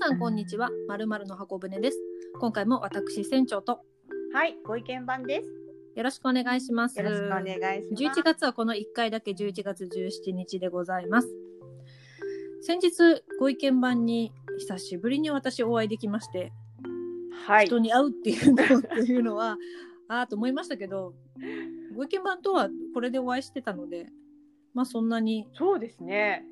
さんこんにちは。まるまるの箱舟です。今回も私船長とはい、ご意見番です。よろしくお願いします。よろしくお願いします。11月はこの1回だけ11月17日でございます。先日ご意見番に久しぶりに私お会いできまして、はい人。に会うっていうのっていうのは ああと思いましたけど、ご意見番とはこれでお会いしてたので、まあそんなにそうですね。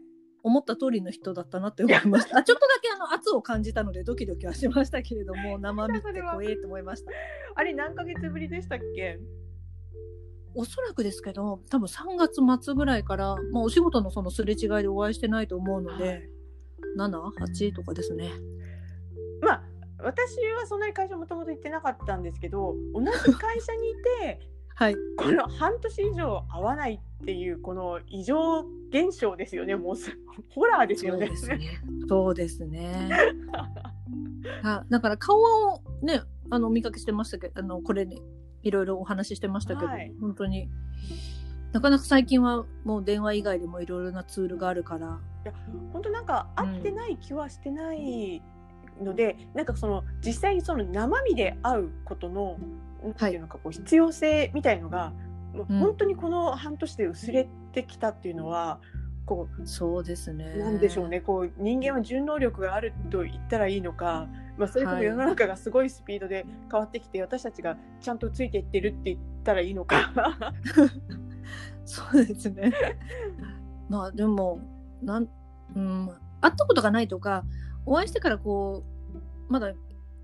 思った通りの人だったなって思いました。あちょっとだけあの圧を感じたのでドキドキはしましたけれども、生身って怖えと思いました。あれ何ヶ月ぶりでしたっけ？おそらくですけど、多分3月末ぐらいから、まあ、お仕事のそのすれ違いでお会いしてないと思うので、はい7、8とかですね。まあ私はそんなに会社もともと行ってなかったんですけど、同じ会社にいてはい。この半年以上会わないっていうこの異常現象ですよね。もうすホラーですよね。そうですね。そうですね。あだから顔をね、あの、お見かけしてましたけど、あの、これね、いろいろお話ししてましたけど、はい本当に、なかなか最近はもう電話以外でもいろいろなツールがあるから、本当なんか会ってない気はしてないので、なんかその実際にその生身で会うことのなんていうのかこう必要性みたいのが、もううん本当にこの半年で薄れてきたっていうのはこそうですね。うなんでしょうねこう人間は順能力があると言ったらいいのか、まあ、それともはい世の中がすごいスピードで変わってきて、私たちがちゃんとついていってるって言ったらいいのか。そうですね。まあでもなん、うん、会ったことがないとかお会いしてからこうまだ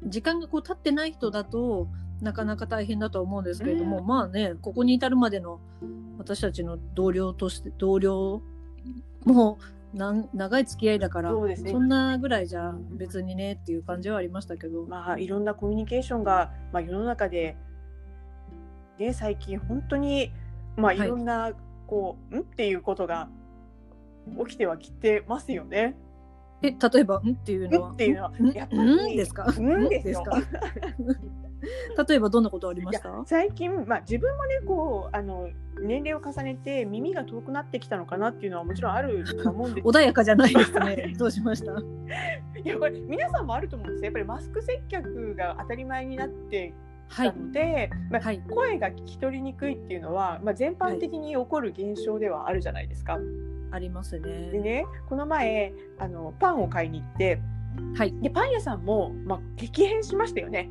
時間がこう経ってない人だとなかなか大変だとは思うんですけれども、うん。まあねここに至るまでの私たちの同僚として同僚もうなん長い付き合いだからそうですね。そんなぐらいじゃ別にねっていう感じはありましたけど、まあ、いろんなコミュニケーションが、まあ、世の中で、ね、最近本当に、まあ、はい。いろんな、こう、ん？っていうことが起きてはきてますよね。え例えば「ん?」っていうのはん？っていうのはん？やっぱり。ん？ですか？うんですよ。か？例えばどんなことありました？最近、まあ、自分もねこうあの年齢を重ねて耳が遠くなってきたのかなっていうのはもちろんあると思うんです穏やかじゃないですね。どうしました？いやこれ皆さんもあると思うんですよ。やっぱりマスク接客が当たり前になってきはい。たので、まあはい。声が聞き取りにくいっていうのは、まあ、全般的に起こる現象ではあるじゃないですか。ありますね。でねこの前あのパンを買いに行ってはい。でパン屋さんも、まあ、激変しましたよね。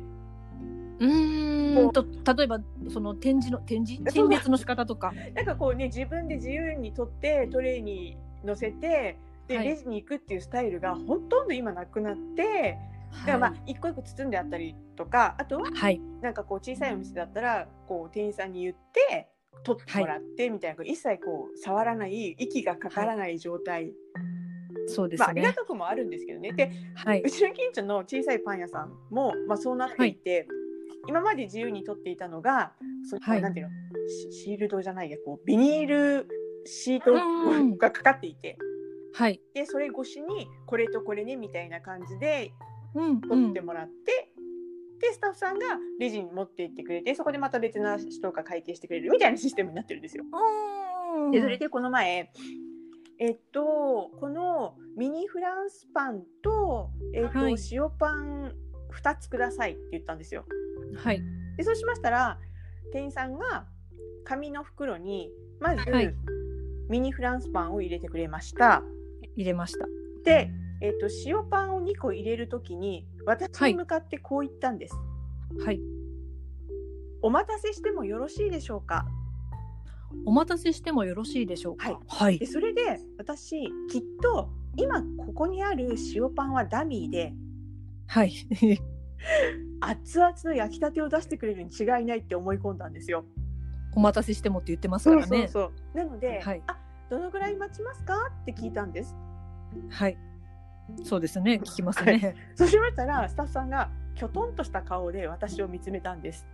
うーんと、例えば、その展示の、展示？陳列の仕方とか。なんかこうね自分で自由に取ってトレイに乗せてで、はいレジに行くっていうスタイルがほとんど今なくなってだからまあ一個一個包んであったりとかあとははい。なんかこう小さいお店だったらこう店員さんに言って取ってもらってみたいな、一切こう触らない息がかからない状態、そうですまあ、ありがね。たくもあるんですけどね。ではい。うちの近所の小さいパン屋さんも、まあ、そうなっていて、今まで自由に取っていたのがその、はいなんていうの？シシールドじゃないやこうビニールシートうんがかかっていてはい。でそれ越しにこれとこれねみたいな感じでうん。うん取って。もらって、でスタッフさんがレジに持って行ってくれてそこでまた別な人が会計してくれるみたいなシステムになってるんですよ。うんでそれでこの前えっとこのミニフランスパンと,、えっとはい塩パン2つくださいって言ったんですよ。はい。でそうしましたら店員さんが紙の袋にまず、はいミニフランスパンを入れてくれました。入れました。で、えっと塩パンを2個入れるときに私に向かってこう言ったんです。はい。お待たせしてもよろしいでしょうか？お待たせしてもよろしいでしょうか？はい。はいで。それで私きっと今ここにある塩パンはダミーではい。熱々の焼きたてを出してくれるに違いないって思い込んだんですよ。お待たせしてもって言ってますからね。そうなので、はいあどのぐらい待ちますか？って聞いたんです。はい。そうですね。聞きますね。そうしましたらスタッフさんがきょとんとした顔で私を見つめたんです。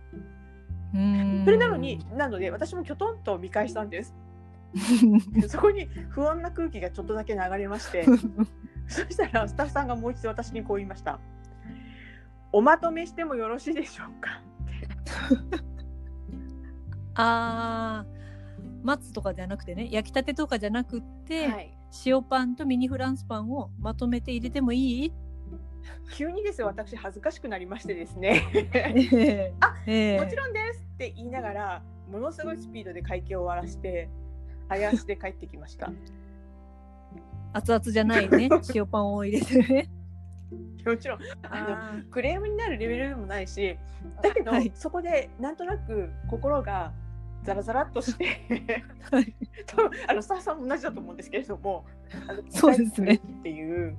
うーんそれなのに、なので私もきょとんと見返したんです。そこに不穏な空気がちょっとだけ流れまして、そしたらスタッフさんがもう一度私にこう言いました。おまとめしてもよろしいでしょうか？あー待つとかじゃなくてね焼きたてとかじゃなくって、はい、塩パンとミニフランスパンをまとめて入れてもいい？急にですよ。私恥ずかしくなりましてですね。えあええ。もちろんですって言いながらものすごいスピードで会計を終わらして早足で帰ってきました。熱々じゃないね 塩パンを入れてね。もちろん。あのクレームになるレベルでもないしだけど、はい。そこでなんとなく心がザラザラっとしてはい多分あのスタッフさんも同じだと思うんですけれどもそうですねっていう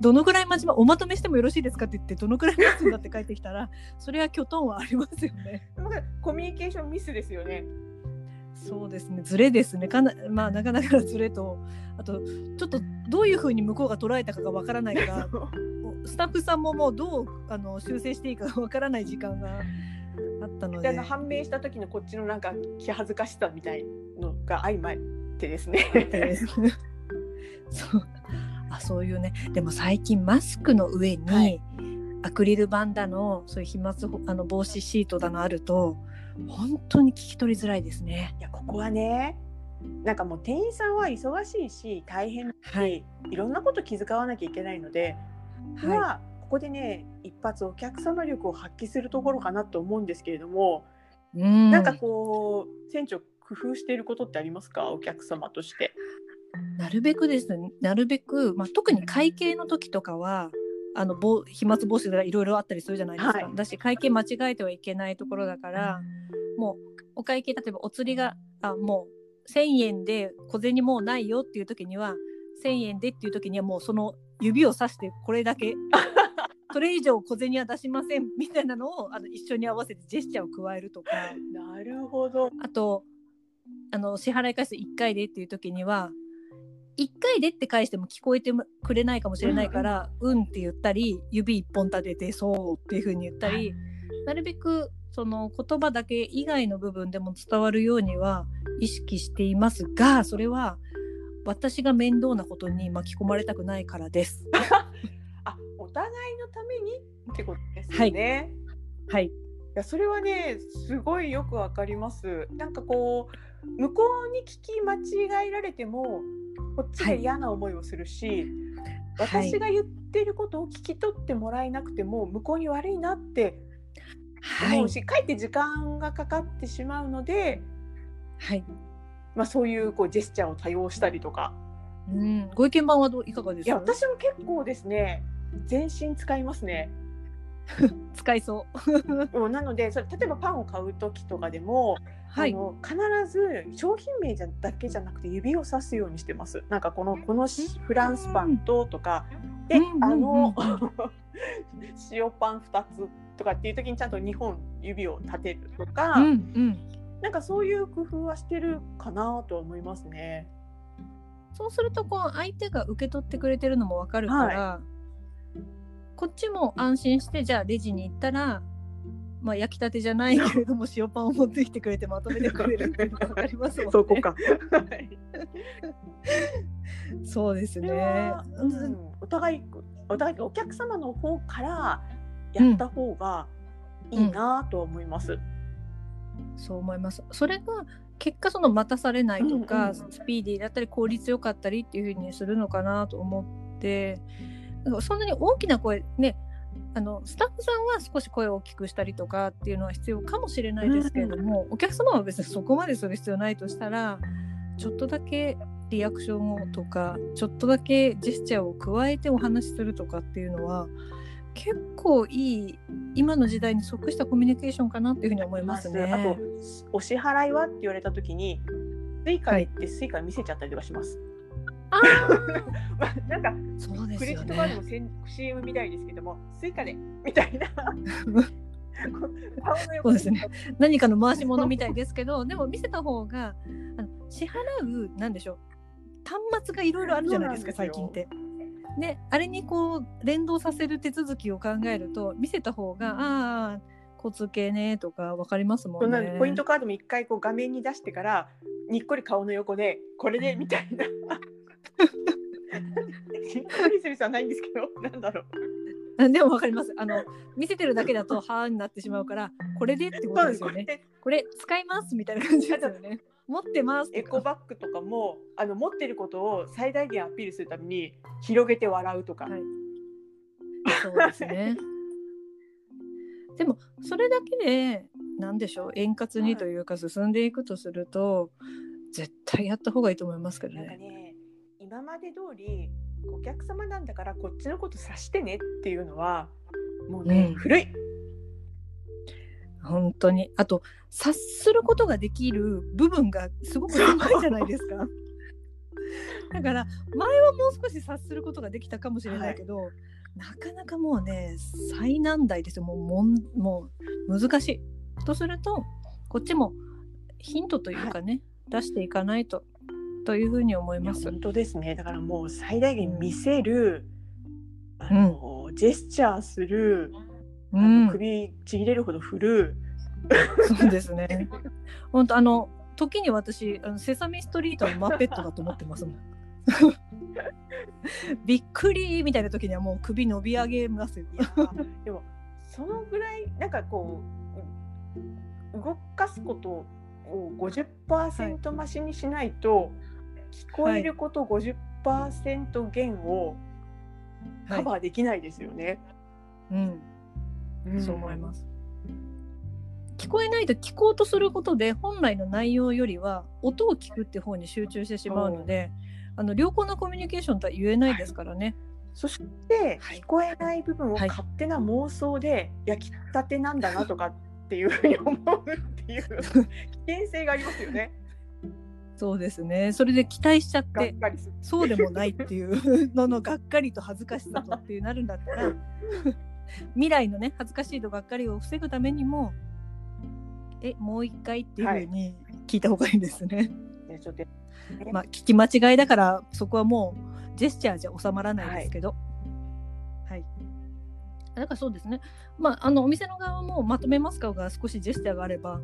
どのくらい待ちまおまとめしてもよろしいですかって言ってどのくらい待つんだって帰ってきたらそれはきょとんはありますよね。コミュニケーションミスですよね。そうですね、ズレですね。かな、まあ、なかなかのズレと、あと、ちょっとどういうふうに向こうが捉えたかがわからないから、スタッフさんももうどうあの修正していいかわからない時間があったのでの。判明した時のこっちのなんか気恥ずかしさみたいのが相まってですね。でそうあそういうねでも最近マスクの上に、はいアクリル板だのそういう飛沫ほあの防止シートだのあると本当に聞き取りづらいですね。いやここはねなんかもう店員さんは忙しいし大変だし、、はいろんなこと気遣わなきゃいけないので、ははここでね一発お客様力を発揮するところかなと思うんですけれども、い、うん。なんかこう船長工夫していることってありますか？お客様として。なるべくです。ねなるべく、まあ、特に会計の時とかはあの防飛沫防止がいろいろあったりするじゃないですか、はい。だし会計間違えてはいけないところだからもうお会計例えばお釣りがあもう1,000円で小銭もうないよっていう時には1,000円でっていう時にはもうその指をさしてこれだけ それ以上小銭は出しませんみたいなのをあの一緒に合わせてジェスチャーを加えるとかなるほど。あとあの支払い回数1回でっていう時には1回でって返しても聞こえてくれないかもしれないから「うん」って言ったり指1本立てて「そう」っていう風に言ったりなるべくその言葉だけ以外の部分でも伝わるようには意識していますがそれは私が面倒なことに巻き込まれたくないからです。あお互いのためにってことですよね。はい、い。やそれはねすごいよくわかります。なんかこう向こうに聞き間違えられてもこっちが嫌な思いをするし、はい。私が言ってることを聞き取ってもらえなくても向こうに悪いなってはい。思うし、かえって時間がかかってしまうので、はい。まあ、そういうこうジェスチャーを多用したりとかうん、ご意見番はどういかがですか？いや私も結構ですね全身使いますね。使いそう。うんなのでそれ例えばパンを買う時とかでも、はい。あの必ず商品名じゃだけじゃなくて指をさすようにしてます。なんかこのこのしフランスパンととか。で、あの 塩パン2つとかっていう時にちゃんと2本指を立てるとか、うんうん。なんかそういう工夫はしてるかなと思いますね。そうするとこう相手が受け取ってくれてるのもわかるから、こっちも安心してじゃあレジに行ったら、まあ、焼きたてじゃないけれども塩パンを持ってきてくれてまとめてくれるっていうのがわかりますもんね。そこ そうですねは。うんお互いお互いお客様の方からやった方がいいなと思います。そう思います。それが結果その待たされないとか、うんうん。スピーディーだったり効率よかったりっていう風にするのかなと思ってそんなに大きな声ねあのスタッフさんは少し声を大きくしたりとかっていうのは必要かもしれないですけれども、お客様は別にそこまでする必要ないとしたらちょっとだけリアクションをとかちょっとだけジェスチャーを加えてお話しするとかっていうのは結構いい今の時代に即したコミュニケーションかなっていうふうに思いますね。あとお支払いはって言われた時に Suicaでって Suica見せちゃったりとかします。あまあなんかそうですよクレジットカードね。の CM みたいですけども Suicaでみたいな そうですね何かの回し物みたいですけど でも見せた方があの支払うなんでしょう端末がいろいろあるじゃないですか最近って。であれにこう連動させる手続きを考えると見せた方がああ交通系ねとか分かりますもそんね。ポイントカードも一回こう画面に出してからにっこり顔の横でこれでみたいな。にっこりする必要はないんですけどなんだろう。あでも分かりますあの見せてるだけだとはーになってしまうからこれでってことですすよね。これでこれ使いますみたいな感じですよね。持ってますとエかコバッグとかもあの持ってることを最大限アピールするために広げて笑うとか、はい。そうですね。でもそれだけで何でしょう円滑にというか進んでいくとすると、絶対やった方がいいと思いますけどなんかね。ね今まで通りお客様なんだからこっちのこと察してねっていうのはもうね、うん。古い本当に。あと察することができる部分がすごく狭いじゃないですか。だから前はもう少し察することができたかもしれないけど、なかなかもうね最難題ですよ。もうもんもう難しい。とするとこっちもヒントというかね、出していかないと。というふうに思います。本当ですね。だからもう最大限見せる、あのジェスチャーする、あうんの、首ちぎれるほど振る、そうですね。本当あの時に私あのセサミストリートのマペットだと思ってますもん。びっくりみたいな時にはもう首伸び上げますよ。でもそのぐらいなんかこうう動かすことを50%増しにしないと、聞こえること50%減をカバーできないですよね。うん、そう思います。聞こえないと聞こうとすることで本来の内容よりは音を聞くって方に集中してしまうので、あの良好なコミュニケーションとは言えないですからね。そしてはい聞こえない部分をはい勝手な妄想で焼きたてなんだなとかっていうふうに思うっていう危険性がありますよね。そうですね。それで期待しちゃって。そうでもないっていう ののがっかりと恥ずかしさとっていうなるんだったら未来のね恥ずかしいとがっかりを防ぐためにもえもう一回っていうふうに聞いた方がいいですね。ねちょっとまあ聞き間違いだからそこはもうジェスチャーじゃ収まらないですけど。はい。だからそうですね。まああのお店の側もまとめますかが少しジェスチャーがあれば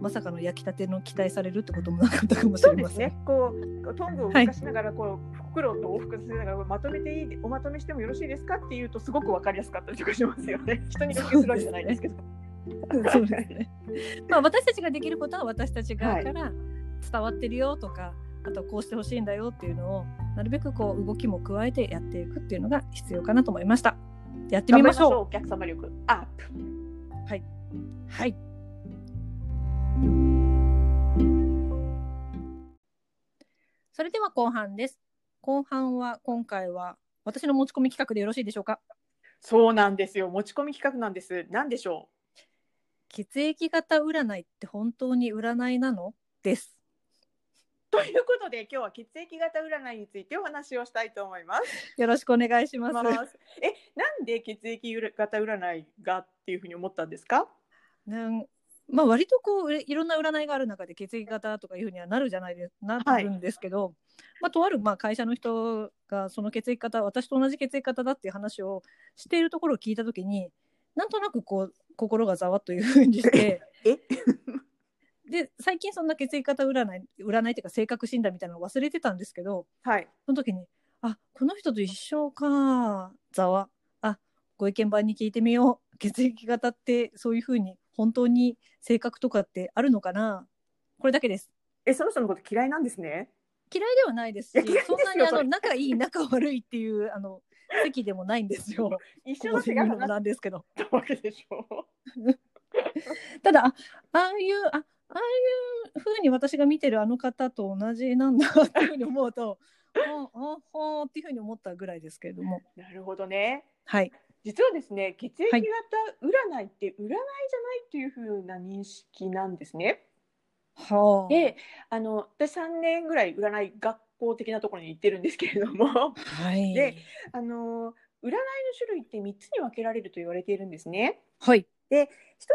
まさかの焼きたての期待されるってこともなかったかもしれません。そうですね。こうトングを動かしながらこう、袋と往復させながらまとめていいおまとめしてもよろしいですかっていうとすごくわかりやすかったりとかしますよね。人に要求するわけじゃないですけど。そうですね。まあ私たちができることは私たち側から伝わってるよとか、あとこうしてほしいんだよっていうのをなるべくこう動きも加えてやっていくっていうのが必要かなと思いました。やってみましょう。お客様力アップ。はい。それでは後半です。後半は今回は私の持ち込み企画でよろしいでしょうか？そうなんですよ。持ち込み企画なんです。なんでしょ血液型占いって本当に占いなの？です。う。ということで今日は血液型占いについてお話をしたいと思います。よろしくお願いします。え、なんで血液型占いがっていうふうに思ったんですか？なんまあ割とこういろんな占いがある中で血液型とかいうふうにはなるじゃないですなはいるんですけど、まあ、とあるまあ会社の人がその血液型私と同じ血液型だっていう話をしているところを聞いた時になんとなくこう心がざわっというふうにしてえ、で最近そんな血液型占い占いっていうか性格診断みたいなのを忘れてたんですけどはい。その時にあこの人と一緒かざわ。あご意見番に聞いてみよう。血液型ってそういうふうに本当に性格とかってあるのかな。これだけです。え、その人のこと嫌いなんですね？嫌いではないですしそんなにあの仲いい仲悪いっていうあの席でもないんですよ。一緒のの手が話なんですけど。わけでしょただあああいうあああいうふうに私が見てるあの方と同じなんだっていうふうに思うと ああはあっていうふうに思ったぐらいですけれども。なるほどね。はい。実はですね、血液型はい。占いって占いじゃないというふうな認識なんですね。はあ。で、あの私3年ぐらい占い学校的なところに行ってるんですけれども、はい。であの占いの種類って3つに分けられると言われているんですね。はい。一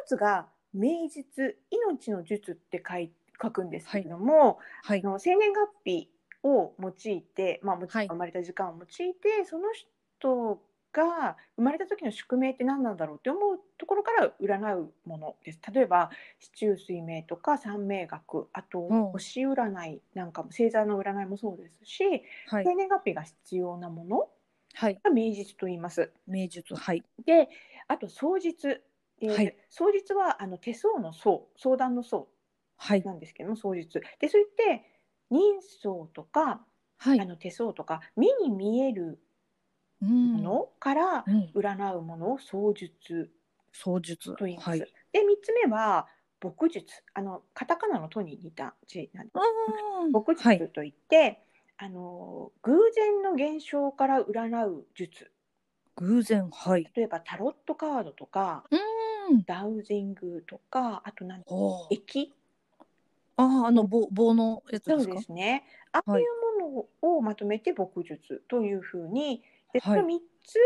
つが名実命の術って書い書くんですけれども、はい。あの生年月日を用いて、まあ、生まれた時間を用いて、その人が生まれた時の宿命って何なんだろうって思うところから占うものです。例えば四柱推命とか三名学あとうん。星占いなんかも星座の占いもそうですし、はい。生年月日が必要なものはい。が名実と言います。名術はい。であと双実で、はい。双実はあの手相の相相談の相はい。なんですけども双実でそれって人相とか、はい。あの手相とか目に見えるうんものからうん、占うものを相術槍術。と言います。はい。で3つ目は牧術あのカタカナの「と」に似た字なんです。うん牧はい。術といって、あの偶然の現象から占う術偶然。はい。例えばタロットカードとかうん。ダウジングとかあと何おー駅ああ、あの棒棒のやつそうですか？ですねああいうものをまとめて牧術というふうにでこはいの3つ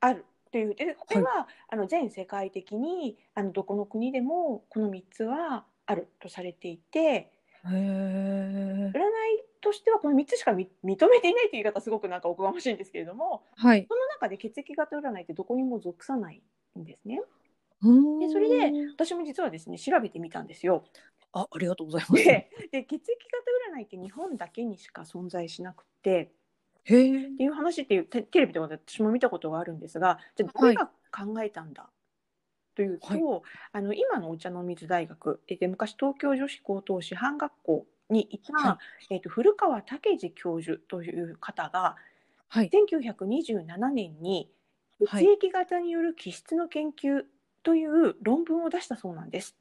あるというでこれは、あの全世界的にあのどこの国でもこの3つはあるとされていて。占いとしてはこの3つしかみ認めていないという言い方すごくなんかおこがましいんですけれどもはい。その中で血液型占いってどこにも属さないんですね。うんでそれで私も実はですね調べてみたんですよ。あ、ありがとうございます。でで血液型占いって日本だけにしか存在しなくてへえ。っていう話っていうテテレビとかで私も見たことがあるんですがじゃあ誰が考えたんだ、というと、はいあの今のお茶の水大学えで昔東京女子高等師範学校にいた、はえっと古川武二教授という方がはい。1927年にはい血液型による気質の研究という論文を出したそうなんです。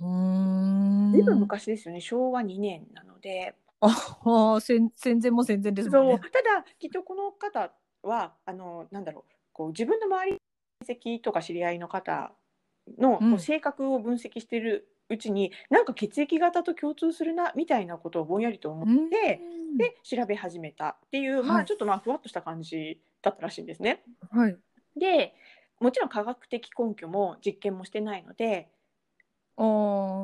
うーん。ずいぶん昔ですよね昭和2年なので。ああ、戦戦前も戦前ですもんそうね。ただきっとこの方はあのなんだろうこう自分の周りの親戚とか知り合いの方のこうんう性格を分析しているうちに、なんか血液型と共通するなみたいなことをぼんやりと思うんって、で調べ始めたっていう、まはいあちょっとまあふわっとした感じだったらしいんですね。はい。でもちろん科学的根拠も実験もしてないので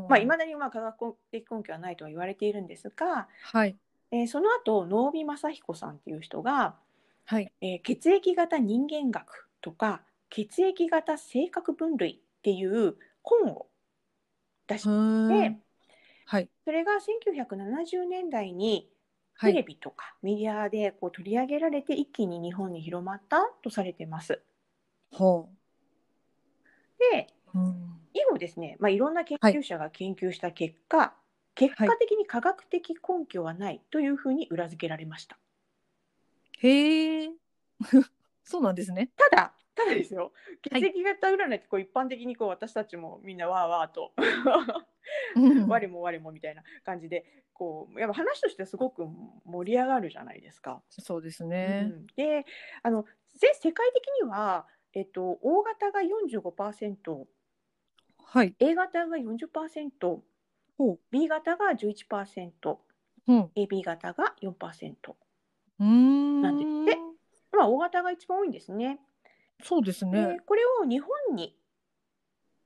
まあ、未だにまあ科学的根拠はないとは言われているんですが、はい。えーその後能見正彦さんっていう人が、はい。えー血液型人間学とか血液型性格分類っていう本を出してはい。それが1970年代にテレはい。ビとかメディアでこう取り上げられて一気に日本に広まったとされてます。はであ。うん。以後ですね、まあ、いろんな研究者が研究した結果、結果的に科学的根拠はないというふうに裏付けられました。へえ。そうなんですね。ただ、ただですよ、はい血液型占いってこう一般的にこう私たちもみんなわーわーと、うん我も我もみたいな感じで、こうやっぱ話としてすごく盛り上がるじゃないですか。そうですうね。ん、で、あのぜ世界的には、えっと、O 型が45%、はい。A 型が40%、ほう。B 型が11%、うん。AB 型が4%。うーん。なんですまあ、O 型が一番多いんですね。そうですねで。これを日本に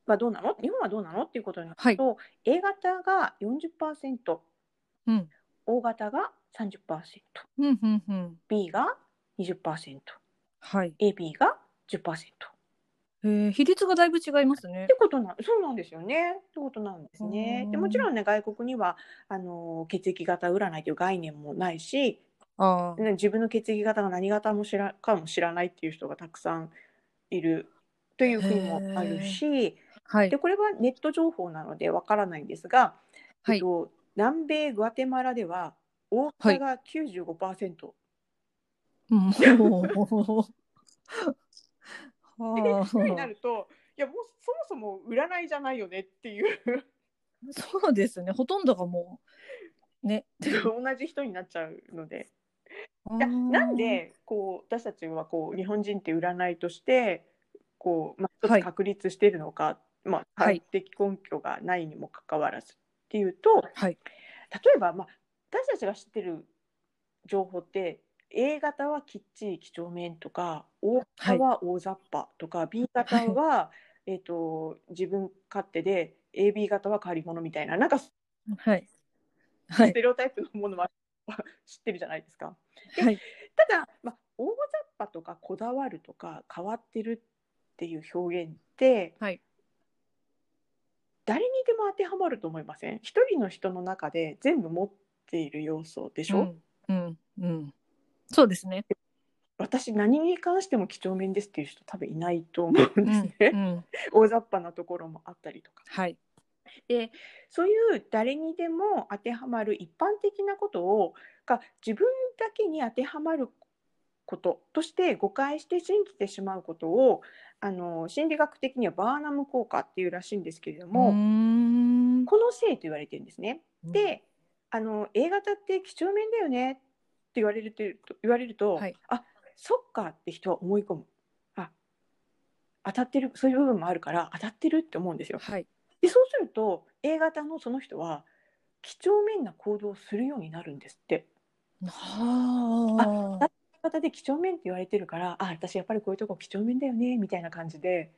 はどうなの？日本はどうなの？っていうことになはいると、A 型が40%、うん。O 型が30%、うん。うん。うん。B が20%、はい。AB が10%。えー、比率がだいぶ違いますねっ。てことなそうなんですよね。ってことなんですねう。んでもちろんね外国にはあの血液型占いという概念もないし、あ自分の血液型が何型も知らかも知らないっていう人がたくさんいるという国もあるし、はいで。これはネット情報なのでわからないんですが、はいえっと、南米グアテマラでは大型が95%、うん。ほうではそうになあ。るといやもうそもそも占いじゃないよねっていうそうですね。ほとんどがもう。ね。同じ人になっちゃうので。なん。でこう私たちはこう日本人って占いとしてこう、まあ、確立しているのか、まあ、科はい学的根拠がないにもかかわらずっていうとはい。例えば、まあ、私たちが知ってる情報って A 型はきっちり几帳面とか O 型は大雑把とか、B 型は、えー、と自分勝手で AB 型は変わり者みたいななんかスはい。はい。テレオタイプのものは知ってるじゃないですか。はい。ただ、まあ、大雑把とかこだわるとか変わってるっていう表現ってはい。誰にでも当てはまると思いません？一人の人の中で全部持っている要素でしょ、うん。うん。うん。そうですね。私何に関しても几帳面ですっていう人多分いないと思うんですね、うん。うん。大雑把なところもあったりとかはい。でそういう誰にでも当てはまる一般的なことをが自分だけに当てはまることとして誤解して信じてしまうことをあの心理学的にはバーナム効果っていうらしいんですけれども、このせいと言われてるんですね。で、あの A 型って几帳面だよねって言われると言われると、はいあそっかって人は思い込むあ当たってるそういう部分もあるから当たってるって思うんですよ。はい。でそうすると A 型のその人は几帳面な行動をするようになるんですって。はあ。型で几帳面って言われてるからあ私やっぱりこういうとこ几帳面だよねみたいな感じで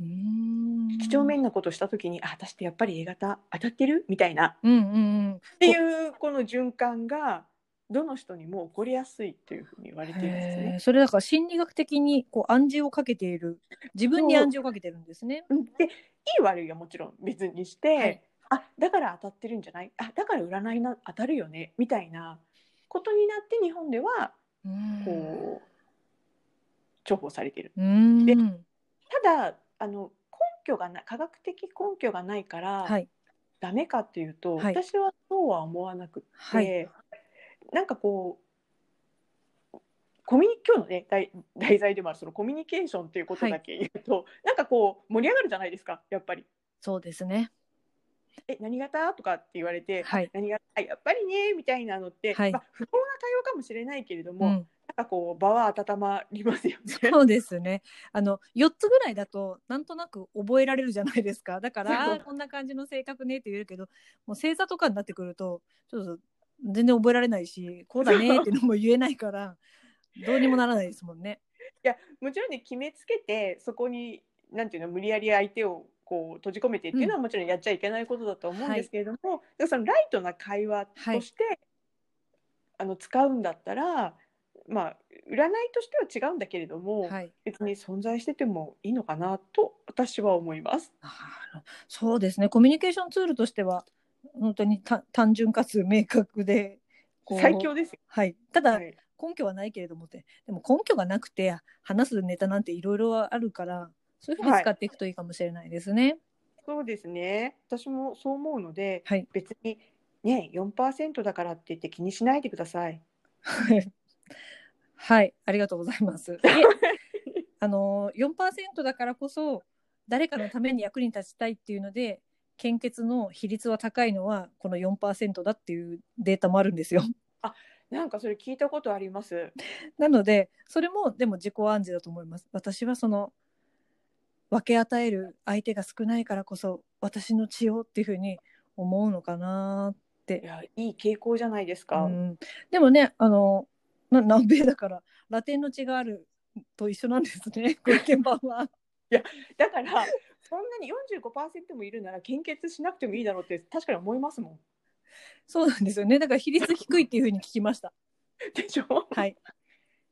うーん几帳面なことをした時にあ私ってやっぱり A 型当たってる？みたいなうんうんうん。っていうこの循環がどの人にも起こりやすいというふうに言われているんですへねえ。それだから心理学的にこう暗示をかけている。自分に暗示をかけてるんですね。うん。でいい悪いはもちろん別にして、はい。あだから当たってるんじゃない？あだから占いな当たるよねみたいなことになって日本ではうん。こう重宝されている。でただあの根拠がない科学的根拠がないから、はい。ダメかっていうと、はい。私はそうは思わなくって、はいなんかこうコミュニ今日のね題題材でもあるそのコミュニケーションっていうことだけ言うと、なんかこう盛り上がるじゃないですかやっぱり。そうですね。「え何型?」とかって言われてはい「何型あやっぱりね」みたいなのって、はいまあ、不幸な会話かもしれないけれども、なんうん、かこう場は温まりますよね。そうですね。あの4つぐらいだとなんとなく覚えられるじゃないですか。だからこんな感じの性格ねって言えるけど、もう星座とかになってくるとちょっと全然覚えられないし、こうだねっていうのも言えないから、どうにもならないですもんね。いやもちろんね決めつけてそこになんていうの無理やり相手をこう閉じ込めてっていうのはもちろんやっちゃいけないことだと思うんですけれども、だからそのライトな会話として、あの使うんだったらまあ占いとしては違うんだけれども、はい。別に存在しててもいいのかなと私は思います。そうですね。コミュニケーションツールとしては本当にた単純かつ明確で最強ですよ。はい。ただ、はい根拠はないけれどもってでも根拠がなくて話すネタなんていろいろあるからそういうふうに使っていくといいかもしれないですね。そうですね。私もそう思うので、はい。別にね4%だからって言って気にしないでください。はい、ありがとうございます。あの4%だからこそ誰かのために役に立ちたいっていうので献血の比率は高いのはこの4%だっていうデータもあるんですよ。なんかそれ聞いたことあります。なのでそれもでも自己暗示だと思います。私はその分け与える相手が少ないからこそ私の血をっていうふうに思うのかなってい。やいい傾向じゃないですか。うん、でもねあのな 南米だからラテンの血があると一緒なんですねご意見番は。だからそんなに45%もいるなら献血しなくてもいいだろうって確かに思いますもん。そうなんですよねだから比率低いっていうふうに聞きました。でしょ？はい。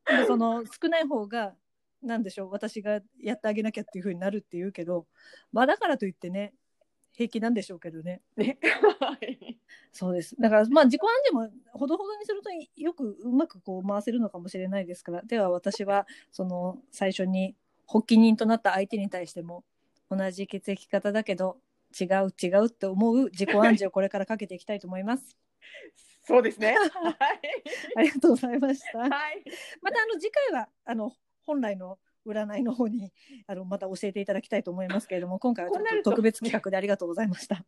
でもその少ない方がなんでしょう私がやってあげなきゃっていうふうになるっていうけどまあだからといってね平気なんでしょうけどね。ね。は いそうです。だからまあ自己暗示もほどほどにするとよくうまくこう回せるのかもしれないですから。では私はその最初に発起人となった相手に対しても同じ血液型だけど違う違うって思う自己暗示をこれからかけていきたいと思います。そうですね。はい。ありがとうございました。はい。またあの次回はあの本来の占いの方にあのまた教えていただきたいと思いますけれども今回はちょっと特別企画でありがとうございました。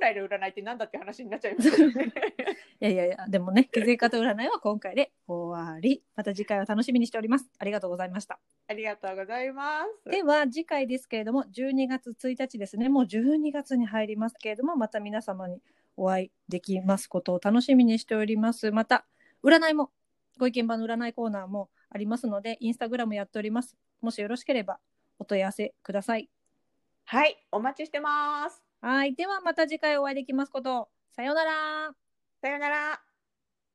本来の占いってなんだって話になっちゃいますよね。いやいやいや、でもね、血液型占いは今回で終わり。また次回は楽しみにしております。ありがとうございました。ありがとうございます。では、次回ですけれども、12月1日ですね。もう12月に入りますけれども、また皆様にお会いできますことを楽しみにしております。また、占いも、ご意見番の占いコーナーもありますので、インスタグラムやっております。もしよろしければ、お問い合わせください。はい、お待ちしてます。はい。では、また次回お会いできますこと。さようなら。さよなら。